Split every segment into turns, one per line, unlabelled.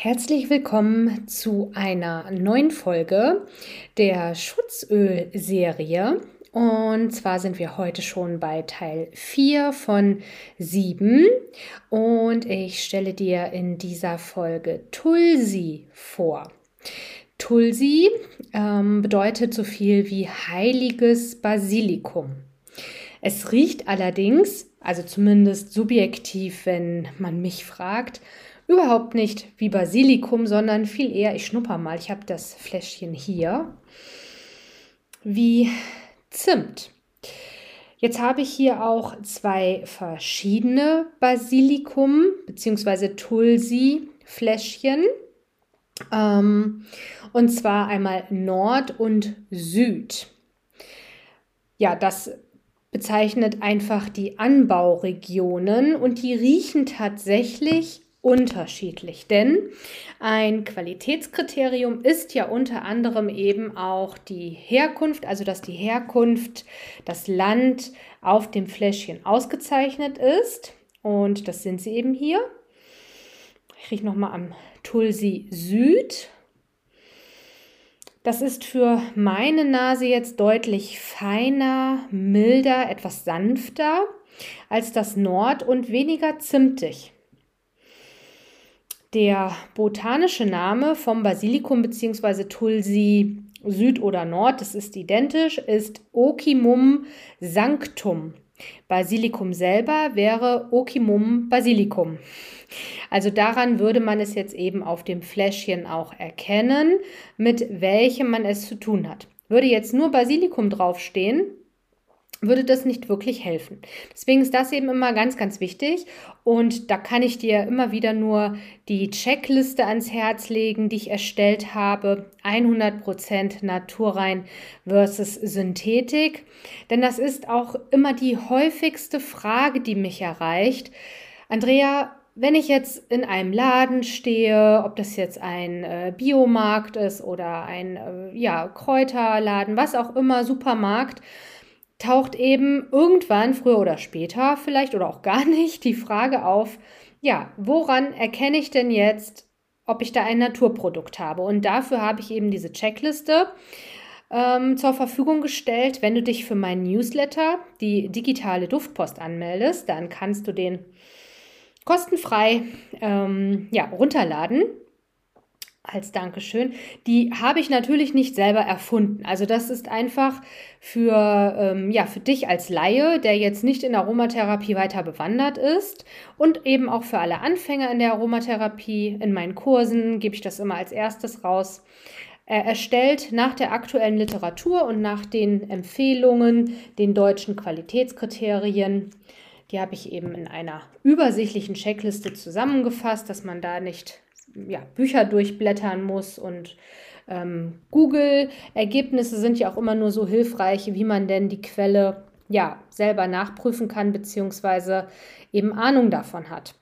Herzlich willkommen zu einer neuen Folge der Schutzöl-Serie. Und zwar sind wir heute schon bei Teil 4 von 7. Und ich stelle dir in dieser Folge Tulsi vor. Tulsi ähm, bedeutet so viel wie heiliges Basilikum. Es riecht allerdings, also zumindest subjektiv, wenn man mich fragt, Überhaupt nicht wie Basilikum, sondern viel eher, ich schnupper mal, ich habe das Fläschchen hier, wie Zimt. Jetzt habe ich hier auch zwei verschiedene Basilikum bzw. Tulsi-Fläschchen. Ähm, und zwar einmal Nord und Süd. Ja, das bezeichnet einfach die Anbauregionen und die riechen tatsächlich unterschiedlich, denn ein Qualitätskriterium ist ja unter anderem eben auch die Herkunft, also dass die Herkunft, das Land auf dem Fläschchen ausgezeichnet ist. Und das sind sie eben hier. Ich rieche nochmal am Tulsi Süd. Das ist für meine Nase jetzt deutlich feiner, milder, etwas sanfter als das Nord und weniger zimtig. Der botanische Name vom Basilikum bzw. Tulsi Süd oder Nord, das ist identisch, ist Ocimum sanctum. Basilikum selber wäre Ocimum basilicum. Also daran würde man es jetzt eben auf dem Fläschchen auch erkennen, mit welchem man es zu tun hat. Würde jetzt nur Basilikum draufstehen, würde das nicht wirklich helfen. Deswegen ist das eben immer ganz, ganz wichtig. Und da kann ich dir immer wieder nur die Checkliste ans Herz legen, die ich erstellt habe. 100% naturrein versus Synthetik. Denn das ist auch immer die häufigste Frage, die mich erreicht. Andrea, wenn ich jetzt in einem Laden stehe, ob das jetzt ein äh, Biomarkt ist oder ein äh, ja, Kräuterladen, was auch immer, Supermarkt, taucht eben irgendwann, früher oder später vielleicht oder auch gar nicht, die Frage auf, ja, woran erkenne ich denn jetzt, ob ich da ein Naturprodukt habe? Und dafür habe ich eben diese Checkliste ähm, zur Verfügung gestellt. Wenn du dich für meinen Newsletter, die digitale Duftpost, anmeldest, dann kannst du den kostenfrei ähm, ja, runterladen als Dankeschön. Die habe ich natürlich nicht selber erfunden. Also das ist einfach für, ähm, ja, für dich als Laie, der jetzt nicht in Aromatherapie weiter bewandert ist und eben auch für alle Anfänger in der Aromatherapie. In meinen Kursen gebe ich das immer als erstes raus. Er erstellt nach der aktuellen Literatur und nach den Empfehlungen, den deutschen Qualitätskriterien. Die habe ich eben in einer übersichtlichen Checkliste zusammengefasst, dass man da nicht ja, Bücher durchblättern muss und ähm, Google-Ergebnisse sind ja auch immer nur so hilfreich, wie man denn die Quelle ja selber nachprüfen kann, beziehungsweise eben Ahnung davon hat.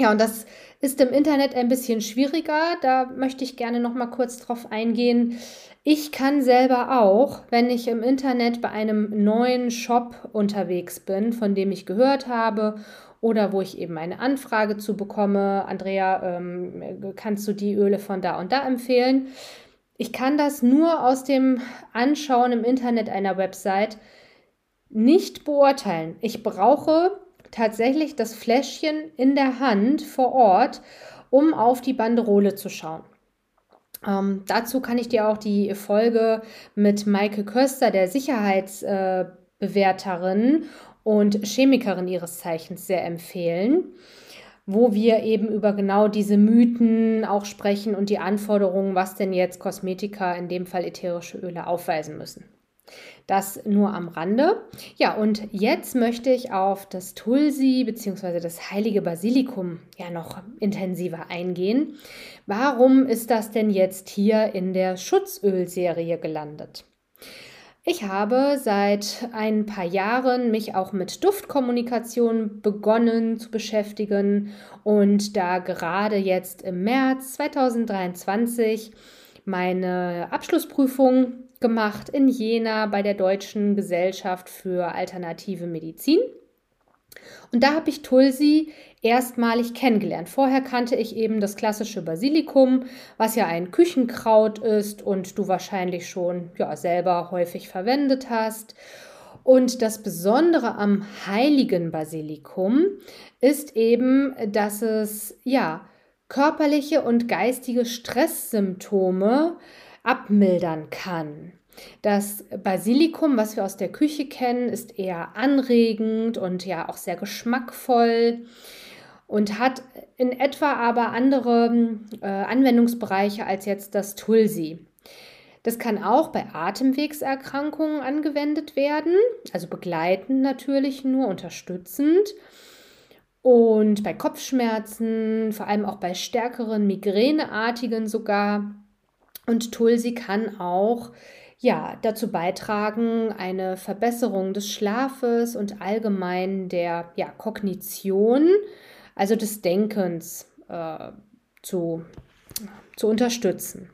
Ja, und das ist im Internet ein bisschen schwieriger. Da möchte ich gerne noch mal kurz drauf eingehen. Ich kann selber auch, wenn ich im Internet bei einem neuen Shop unterwegs bin, von dem ich gehört habe oder wo ich eben eine Anfrage zu bekomme, Andrea, ähm, kannst du die Öle von da und da empfehlen? Ich kann das nur aus dem Anschauen im Internet einer Website nicht beurteilen. Ich brauche tatsächlich das Fläschchen in der Hand vor Ort, um auf die Banderole zu schauen. Ähm, dazu kann ich dir auch die Folge mit Maike Köster, der Sicherheitsbewerterin und Chemikerin ihres Zeichens sehr empfehlen, wo wir eben über genau diese Mythen auch sprechen und die Anforderungen, was denn jetzt Kosmetika, in dem Fall ätherische Öle, aufweisen müssen. Das nur am Rande. Ja, und jetzt möchte ich auf das Tulsi bzw. das heilige Basilikum ja noch intensiver eingehen. Warum ist das denn jetzt hier in der Schutzölserie gelandet? Ich habe seit ein paar Jahren mich auch mit Duftkommunikation begonnen zu beschäftigen und da gerade jetzt im März 2023 meine Abschlussprüfung gemacht in Jena bei der Deutschen Gesellschaft für alternative Medizin. Und da habe ich Tulsi erstmalig kennengelernt. Vorher kannte ich eben das klassische Basilikum, was ja ein Küchenkraut ist und du wahrscheinlich schon ja, selber häufig verwendet hast. Und das Besondere am heiligen Basilikum ist eben, dass es ja körperliche und geistige Stresssymptome abmildern kann. Das Basilikum, was wir aus der Küche kennen, ist eher anregend und ja auch sehr geschmackvoll und hat in etwa aber andere äh, Anwendungsbereiche als jetzt das Tulsi. Das kann auch bei Atemwegserkrankungen angewendet werden, also begleitend natürlich nur, unterstützend. Und bei Kopfschmerzen, vor allem auch bei stärkeren Migräneartigen sogar. Und Tulsi kann auch ja, dazu beitragen, eine Verbesserung des Schlafes und allgemein der ja, Kognition, also des Denkens, äh, zu, zu unterstützen.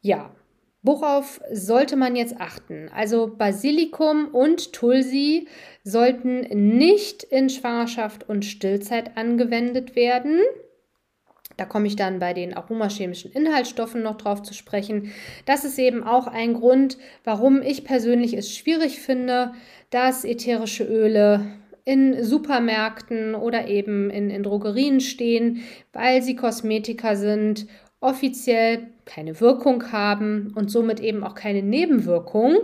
Ja, worauf sollte man jetzt achten? Also Basilikum und Tulsi sollten nicht in Schwangerschaft und Stillzeit angewendet werden. Da komme ich dann bei den aromachemischen Inhaltsstoffen noch drauf zu sprechen. Das ist eben auch ein Grund, warum ich persönlich es schwierig finde, dass ätherische Öle in Supermärkten oder eben in, in Drogerien stehen, weil sie Kosmetika sind, offiziell keine Wirkung haben und somit eben auch keine Nebenwirkung.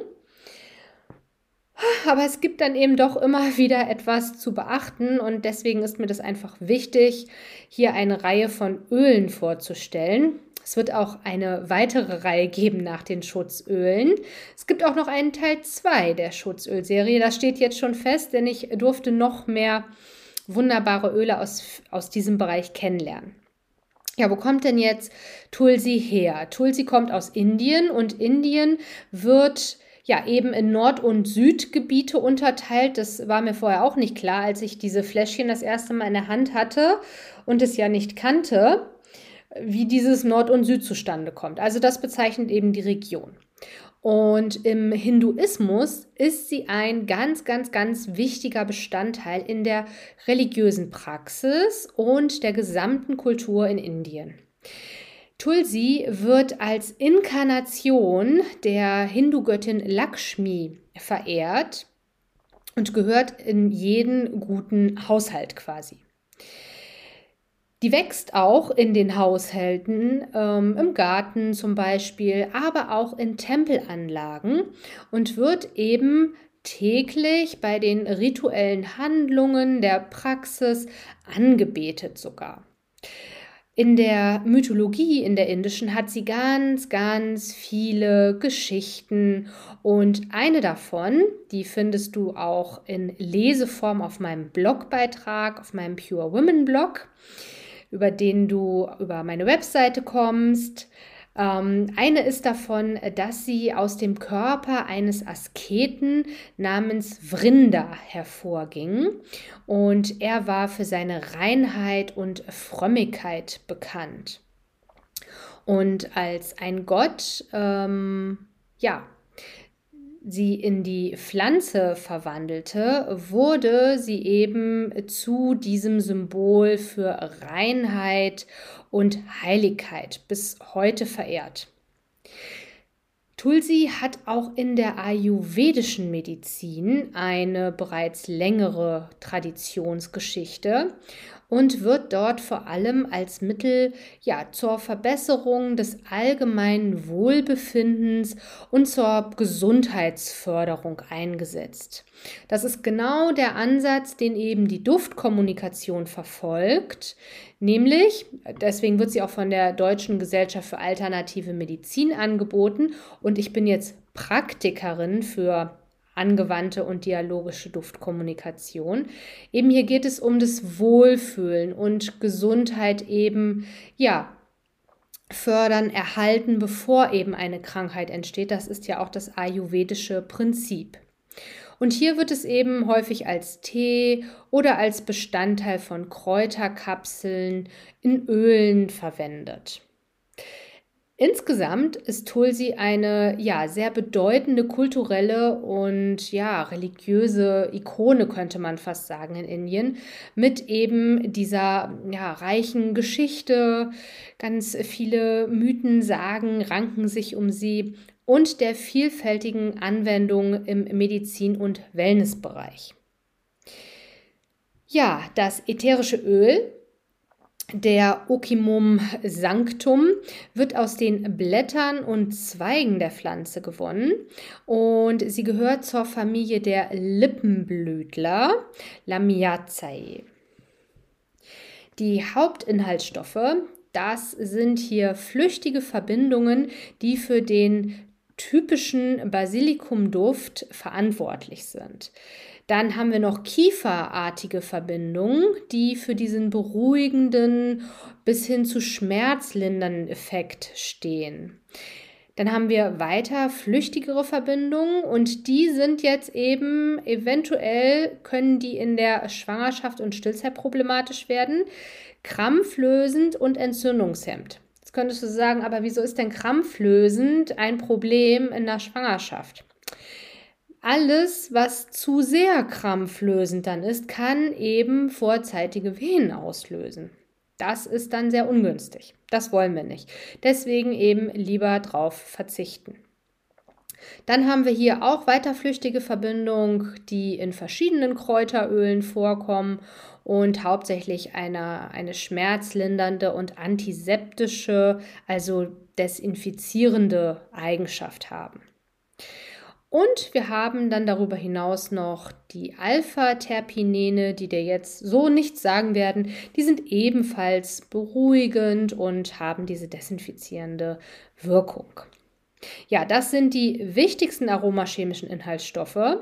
Aber es gibt dann eben doch immer wieder etwas zu beachten und deswegen ist mir das einfach wichtig, hier eine Reihe von Ölen vorzustellen. Es wird auch eine weitere Reihe geben nach den Schutzölen. Es gibt auch noch einen Teil 2 der Schutzölserie. Das steht jetzt schon fest, denn ich durfte noch mehr wunderbare Öle aus, aus diesem Bereich kennenlernen. Ja, wo kommt denn jetzt Tulsi her? Tulsi kommt aus Indien und Indien wird ja eben in Nord- und Südgebiete unterteilt. Das war mir vorher auch nicht klar, als ich diese Fläschchen das erste Mal in der Hand hatte und es ja nicht kannte, wie dieses Nord und Süd zustande kommt. Also das bezeichnet eben die Region. Und im Hinduismus ist sie ein ganz, ganz, ganz wichtiger Bestandteil in der religiösen Praxis und der gesamten Kultur in Indien. Tulsi wird als Inkarnation der Hindu-Göttin Lakshmi verehrt und gehört in jeden guten Haushalt quasi. Die wächst auch in den Haushalten, ähm, im Garten zum Beispiel, aber auch in Tempelanlagen und wird eben täglich bei den rituellen Handlungen der Praxis angebetet sogar. In der Mythologie, in der indischen, hat sie ganz, ganz viele Geschichten und eine davon, die findest du auch in Leseform auf meinem Blogbeitrag, auf meinem Pure Women Blog, über den du über meine Webseite kommst. Ähm, eine ist davon, dass sie aus dem Körper eines Asketen namens Vrinda hervorging und er war für seine Reinheit und Frömmigkeit bekannt. Und als ein Gott, ähm, ja, sie in die Pflanze verwandelte, wurde sie eben zu diesem Symbol für Reinheit und Heiligkeit bis heute verehrt. Tulsi hat auch in der ayurvedischen Medizin eine bereits längere Traditionsgeschichte und wird dort vor allem als Mittel ja, zur Verbesserung des allgemeinen Wohlbefindens und zur Gesundheitsförderung eingesetzt. Das ist genau der Ansatz, den eben die Duftkommunikation verfolgt, nämlich, deswegen wird sie auch von der Deutschen Gesellschaft für alternative Medizin angeboten und ich bin jetzt Praktikerin für angewandte und dialogische Duftkommunikation. Eben hier geht es um das Wohlfühlen und Gesundheit eben, ja, fördern, erhalten, bevor eben eine Krankheit entsteht. Das ist ja auch das ayurvedische Prinzip. Und hier wird es eben häufig als Tee oder als Bestandteil von Kräuterkapseln in Ölen verwendet. Insgesamt ist Tulsi eine ja sehr bedeutende kulturelle und ja religiöse Ikone könnte man fast sagen in Indien. Mit eben dieser ja reichen Geschichte, ganz viele Mythen, Sagen ranken sich um sie. Und der vielfältigen Anwendung im Medizin- und Wellnessbereich. Ja, das ätherische Öl der Okimum sanctum wird aus den Blättern und Zweigen der Pflanze gewonnen und sie gehört zur Familie der Lippenblütler Lamiaceae. Die Hauptinhaltsstoffe, das sind hier flüchtige Verbindungen, die für den typischen Basilikumduft verantwortlich sind. Dann haben wir noch kieferartige Verbindungen, die für diesen beruhigenden bis hin zu schmerzlindernden Effekt stehen. Dann haben wir weiter flüchtigere Verbindungen und die sind jetzt eben eventuell können die in der Schwangerschaft und Stillzeit problematisch werden, krampflösend und entzündungshemmend. Jetzt könntest du sagen, aber wieso ist denn krampflösend ein Problem in der Schwangerschaft? Alles, was zu sehr krampflösend dann ist, kann eben vorzeitige Wehen auslösen. Das ist dann sehr ungünstig. Das wollen wir nicht. Deswegen eben lieber drauf verzichten. Dann haben wir hier auch weiterflüchtige Verbindungen, die in verschiedenen Kräuterölen vorkommen und hauptsächlich eine, eine schmerzlindernde und antiseptische, also desinfizierende Eigenschaft haben. Und wir haben dann darüber hinaus noch die Alpha-Terpinene, die dir jetzt so nichts sagen werden. Die sind ebenfalls beruhigend und haben diese desinfizierende Wirkung. Ja, das sind die wichtigsten aromachemischen Inhaltsstoffe.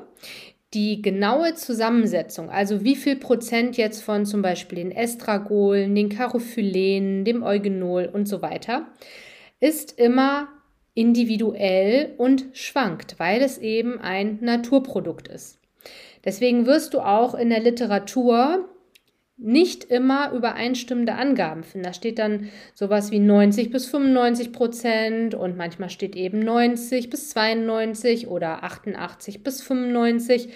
Die genaue Zusammensetzung, also wie viel Prozent jetzt von zum Beispiel den Estragolen, den Carophyllenen, dem Eugenol und so weiter, ist immer individuell und schwankt, weil es eben ein Naturprodukt ist. Deswegen wirst du auch in der Literatur nicht immer übereinstimmende Angaben finden. Da steht dann sowas wie 90 bis 95 Prozent und manchmal steht eben 90 bis 92 oder 88 bis 95.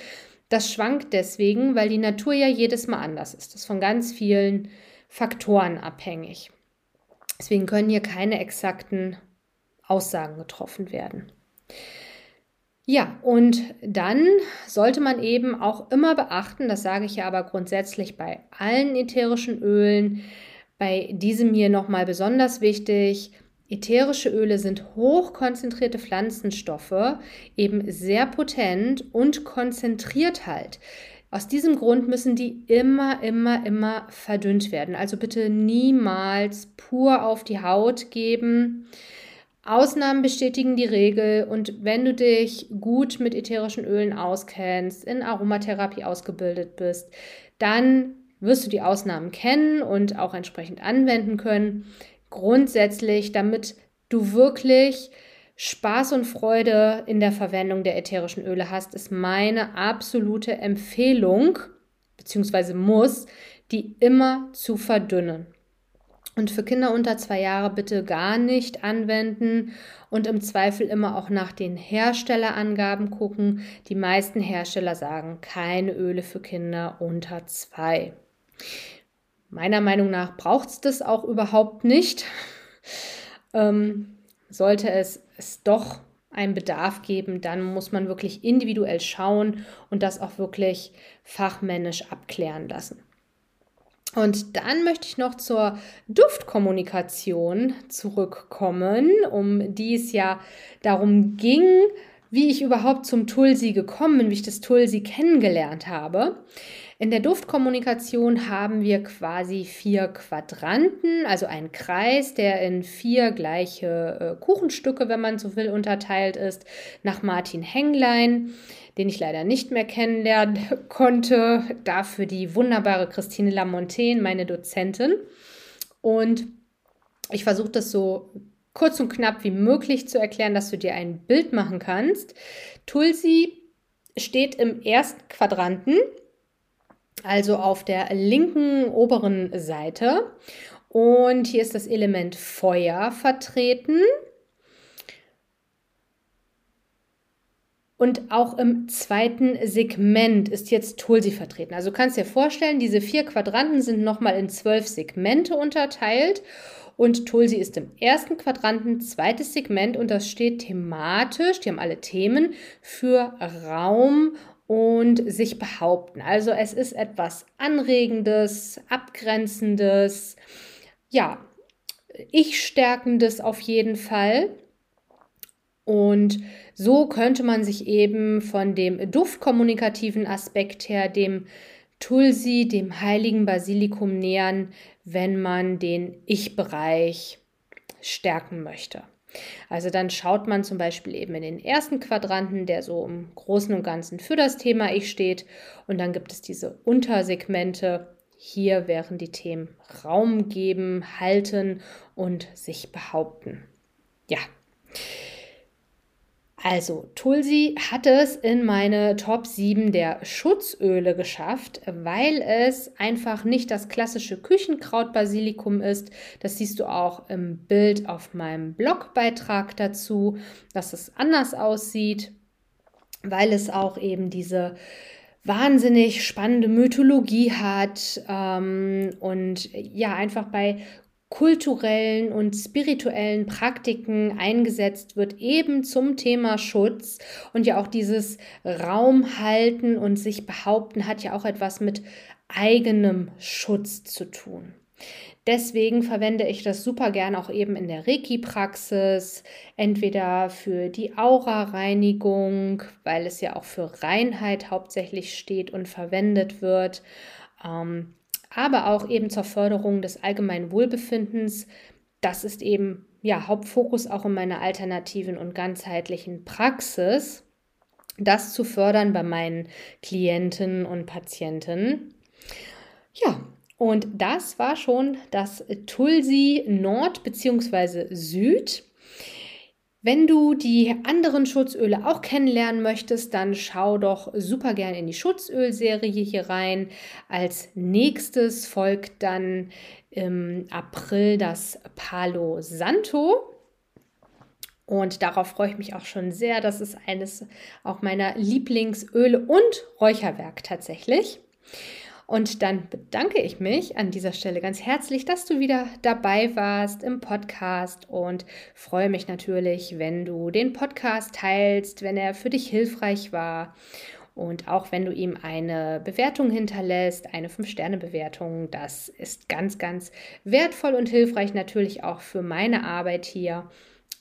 Das schwankt deswegen, weil die Natur ja jedes Mal anders ist. Das ist von ganz vielen Faktoren abhängig. Deswegen können hier keine exakten Aussagen getroffen werden. Ja, und dann sollte man eben auch immer beachten, das sage ich ja aber grundsätzlich bei allen ätherischen Ölen, bei diesem hier nochmal besonders wichtig, Ätherische Öle sind hochkonzentrierte Pflanzenstoffe, eben sehr potent und konzentriert halt. Aus diesem Grund müssen die immer, immer, immer verdünnt werden. Also bitte niemals pur auf die Haut geben. Ausnahmen bestätigen die Regel und wenn du dich gut mit ätherischen Ölen auskennst, in Aromatherapie ausgebildet bist, dann wirst du die Ausnahmen kennen und auch entsprechend anwenden können. Grundsätzlich, damit du wirklich Spaß und Freude in der Verwendung der ätherischen Öle hast, ist meine absolute Empfehlung, beziehungsweise muss, die immer zu verdünnen. Und für Kinder unter zwei Jahre bitte gar nicht anwenden und im Zweifel immer auch nach den Herstellerangaben gucken. Die meisten Hersteller sagen keine Öle für Kinder unter zwei. Meiner Meinung nach braucht es das auch überhaupt nicht. Ähm, sollte es, es doch einen Bedarf geben, dann muss man wirklich individuell schauen und das auch wirklich fachmännisch abklären lassen. Und dann möchte ich noch zur Duftkommunikation zurückkommen, um die es ja darum ging, wie ich überhaupt zum Tulsi gekommen bin, wie ich das Tulsi kennengelernt habe. In der Duftkommunikation haben wir quasi vier Quadranten, also einen Kreis, der in vier gleiche äh, Kuchenstücke, wenn man so will, unterteilt ist, nach Martin Henglein den ich leider nicht mehr kennenlernen konnte. Dafür die wunderbare Christine Lamontaine, meine Dozentin. Und ich versuche das so kurz und knapp wie möglich zu erklären, dass du dir ein Bild machen kannst. Tulsi steht im ersten Quadranten, also auf der linken oberen Seite. Und hier ist das Element Feuer vertreten. Und auch im zweiten Segment ist jetzt Tulsi vertreten. Also du kannst dir vorstellen, diese vier Quadranten sind nochmal in zwölf Segmente unterteilt. Und Tulsi ist im ersten Quadranten, zweites Segment und das steht thematisch, die haben alle Themen, für Raum und sich behaupten. Also es ist etwas Anregendes, Abgrenzendes, ja, ich stärkendes auf jeden Fall. Und so könnte man sich eben von dem duftkommunikativen Aspekt her dem Tulsi, dem heiligen Basilikum nähern, wenn man den Ich-Bereich stärken möchte. Also dann schaut man zum Beispiel eben in den ersten Quadranten, der so im Großen und Ganzen für das Thema Ich steht. Und dann gibt es diese Untersegmente. Hier wären die Themen Raum geben, halten und sich behaupten. Ja. Also, Tulsi hat es in meine Top 7 der Schutzöle geschafft, weil es einfach nicht das klassische Küchenkrautbasilikum ist. Das siehst du auch im Bild auf meinem Blogbeitrag dazu, dass es anders aussieht, weil es auch eben diese wahnsinnig spannende Mythologie hat ähm, und ja, einfach bei kulturellen und spirituellen Praktiken eingesetzt wird, eben zum Thema Schutz. Und ja auch dieses Raum halten und sich behaupten hat ja auch etwas mit eigenem Schutz zu tun. Deswegen verwende ich das super gern auch eben in der Reiki-Praxis, entweder für die Aura-Reinigung, weil es ja auch für Reinheit hauptsächlich steht und verwendet wird. Ähm, aber auch eben zur Förderung des allgemeinen Wohlbefindens. Das ist eben ja Hauptfokus auch in meiner alternativen und ganzheitlichen Praxis, das zu fördern bei meinen Klienten und Patienten. Ja, und das war schon das Tulsi Nord bzw. Süd. Wenn du die anderen Schutzöle auch kennenlernen möchtest, dann schau doch super gern in die Schutzölserie hier rein. Als nächstes folgt dann im April das Palo Santo. Und darauf freue ich mich auch schon sehr. Das ist eines auch meiner Lieblingsöle und Räucherwerk tatsächlich. Und dann bedanke ich mich an dieser Stelle ganz herzlich, dass du wieder dabei warst im Podcast und freue mich natürlich, wenn du den Podcast teilst, wenn er für dich hilfreich war. Und auch wenn du ihm eine Bewertung hinterlässt, eine 5-Sterne-Bewertung, das ist ganz, ganz wertvoll und hilfreich natürlich auch für meine Arbeit hier.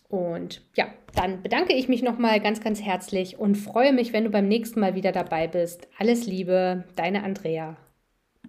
Und ja, dann bedanke ich mich nochmal ganz, ganz herzlich und freue mich, wenn du beim nächsten Mal wieder dabei bist. Alles Liebe, deine Andrea.